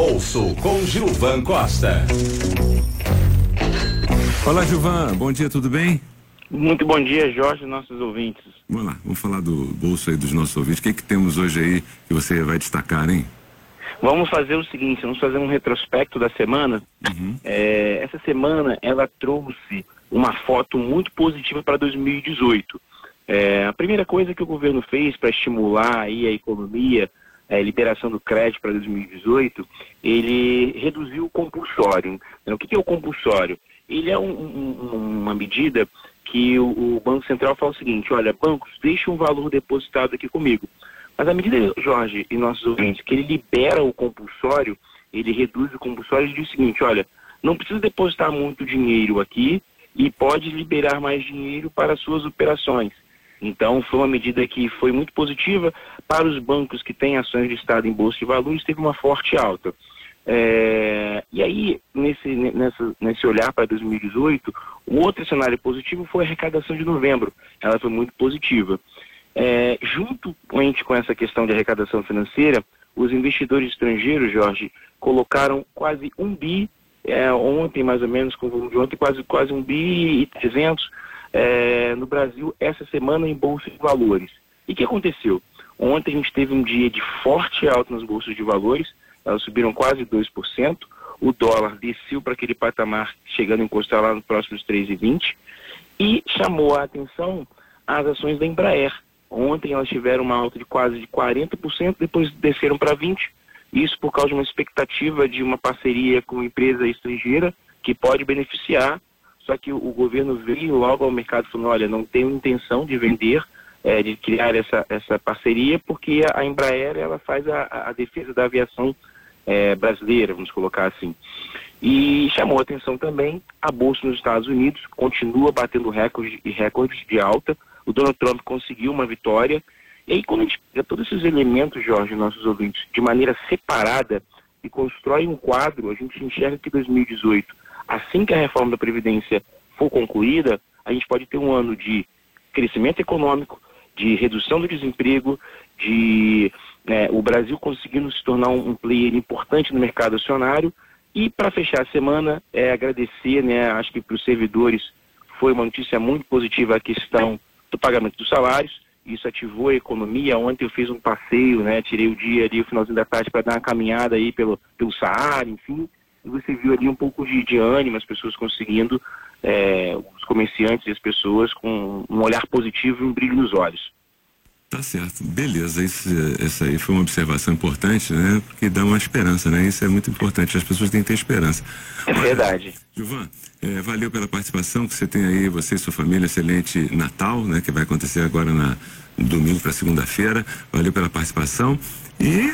bolso com Gilvan Costa. Olá, Gilvan. Bom dia, tudo bem? Muito bom dia, Jorge, nossos ouvintes. Vamos lá, vamos falar do bolso aí dos nossos ouvintes. O que, que temos hoje aí que você vai destacar, hein? Vamos fazer o seguinte, vamos fazer um retrospecto da semana. Uhum. É, essa semana ela trouxe uma foto muito positiva para 2018. É, a primeira coisa que o governo fez para estimular aí a economia, a liberação do crédito para 2018, ele reduziu o compulsório. Então, o que é o compulsório? Ele é um, um, uma medida que o, o, Banco Central fala o seguinte, olha, bancos, deixe um valor depositado aqui comigo. Mas à medida, Jorge e nossos ouvintes, que ele libera o compulsório, ele reduz o compulsório e diz o seguinte, olha, não precisa depositar muito dinheiro aqui e pode liberar mais dinheiro para suas operações. Então, foi uma medida que foi muito positiva para os bancos que têm ações de Estado em Bolsa de Valores, teve uma forte alta. É, e aí, nesse, nessa, nesse olhar para 2018, o outro cenário positivo foi a arrecadação de novembro. Ela foi muito positiva. É, junto com essa questão de arrecadação financeira, os investidores estrangeiros, Jorge, colocaram quase um bi, é, ontem mais ou menos, com o volume de ontem, quase, quase um bi e trezentos é, no Brasil essa semana em bolsa de valores. E o que aconteceu? Ontem a gente teve um dia de forte alta nas bolsas de valores, elas subiram quase 2%, o dólar desceu para aquele patamar, chegando a encostar lá nos próximos 3,20, e chamou a atenção as ações da Embraer. Ontem elas tiveram uma alta de quase de 40%, depois desceram para 20%, isso por causa de uma expectativa de uma parceria com uma empresa estrangeira que pode beneficiar, só que o, governo veio logo ao mercado falando, olha, não tenho intenção de vender, é, de criar essa, essa parceria, porque a Embraer ela faz a, a defesa da aviação é, brasileira, vamos colocar assim. E chamou atenção também a Bolsa nos Estados Unidos, continua batendo recordes e recordes de alta. O Donald Trump conseguiu uma vitória. E aí, quando a gente pega todos esses elementos, Jorge, nossos ouvintes, de maneira separada e constrói um quadro, a gente enxerga que 2018, assim que a reforma da Previdência for concluída, a gente pode ter um ano de crescimento econômico, de redução do desemprego, de né, o Brasil conseguindo se tornar um, player importante no mercado acionário. E para fechar a semana, é agradecer, né, acho que para os servidores foi uma notícia muito positiva a questão do pagamento dos salários. Isso ativou a economia. Ontem eu fiz um passeio, né, tirei o dia ali, o finalzinho da tarde, para dar uma caminhada aí pelo, pelo Saara, enfim. E você viu ali um pouco de, de ânimo, as pessoas conseguindo, é, os comerciantes e as pessoas com um olhar positivo e um brilho nos olhos. Tá certo, beleza. Isso, essa aí foi uma observação importante, né? Porque dá uma esperança, né? Isso é muito importante. As pessoas têm que ter esperança. É verdade. Gilvan, é, valeu pela participação que você tem aí, você e sua família. Excelente Natal, né? Que vai acontecer agora na domingo para segunda-feira. Valeu pela participação e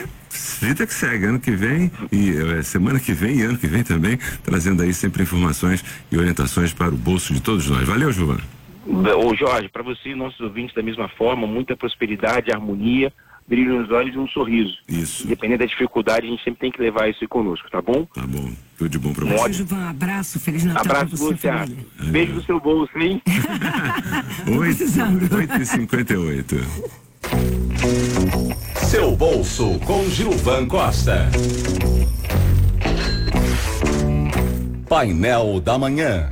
vida que segue, ano que vem e é, semana que vem e ano que vem também, trazendo aí sempre informações e orientações para o bolso de todos nós. Valeu, Gilvan. Ô Jorge, para você e nossos ouvintes da mesma forma, muita prosperidade, harmonia, brilho nos olhos e um sorriso. Isso. Independente da dificuldade, a gente sempre tem que levar isso conosco, tá bom? Tá bom. Tudo de bom pra você. Ótimo. Um abraço, Feliz Natal Abraço você, você Beijo no seu bolso, hein? 8 e 58 Seu bolso com Gilvan Costa. Painel da Manhã.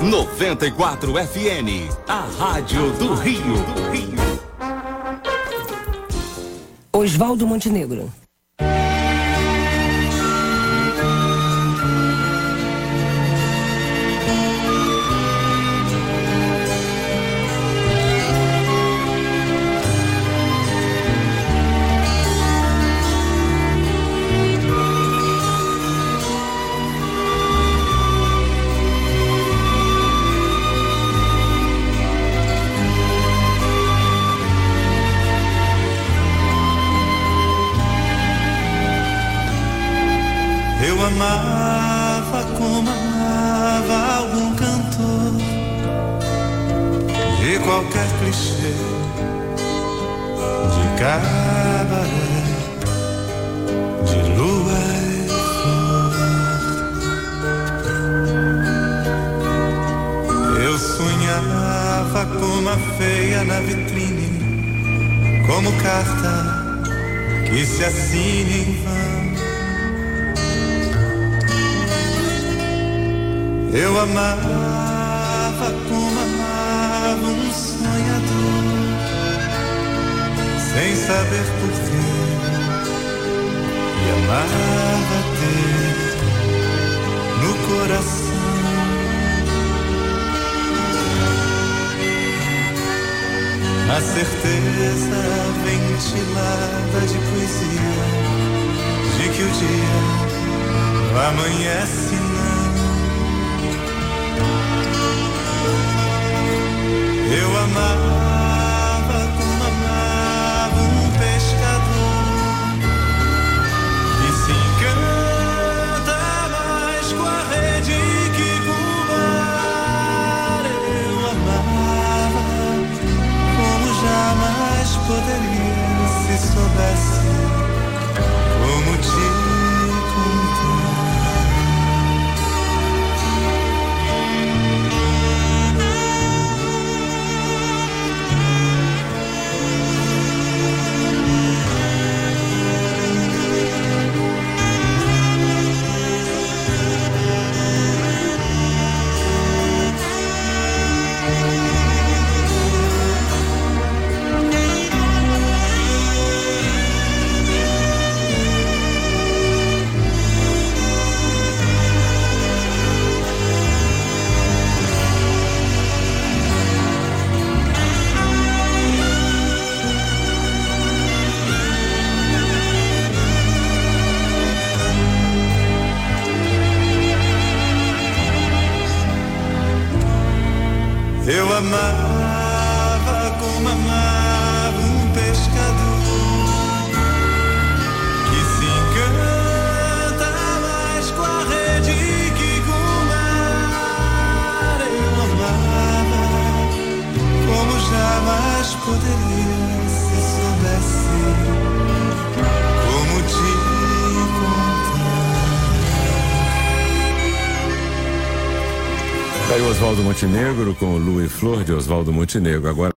94 FN, a Rádio do Rio. Oswaldo Montenegro. Amava como amava algum cantor de qualquer clichê de cabaré, de lua e. Eu sonhava como a feia na vitrine, como carta que se assina em vão Eu amava como amava um sonhador, sem saber porquê. E amava ter no coração a certeza ventilada de poesia de que o dia amanhece Eu Oswaldo Montenegro com o Lu e Flor de Oswaldo Montenegro. Agora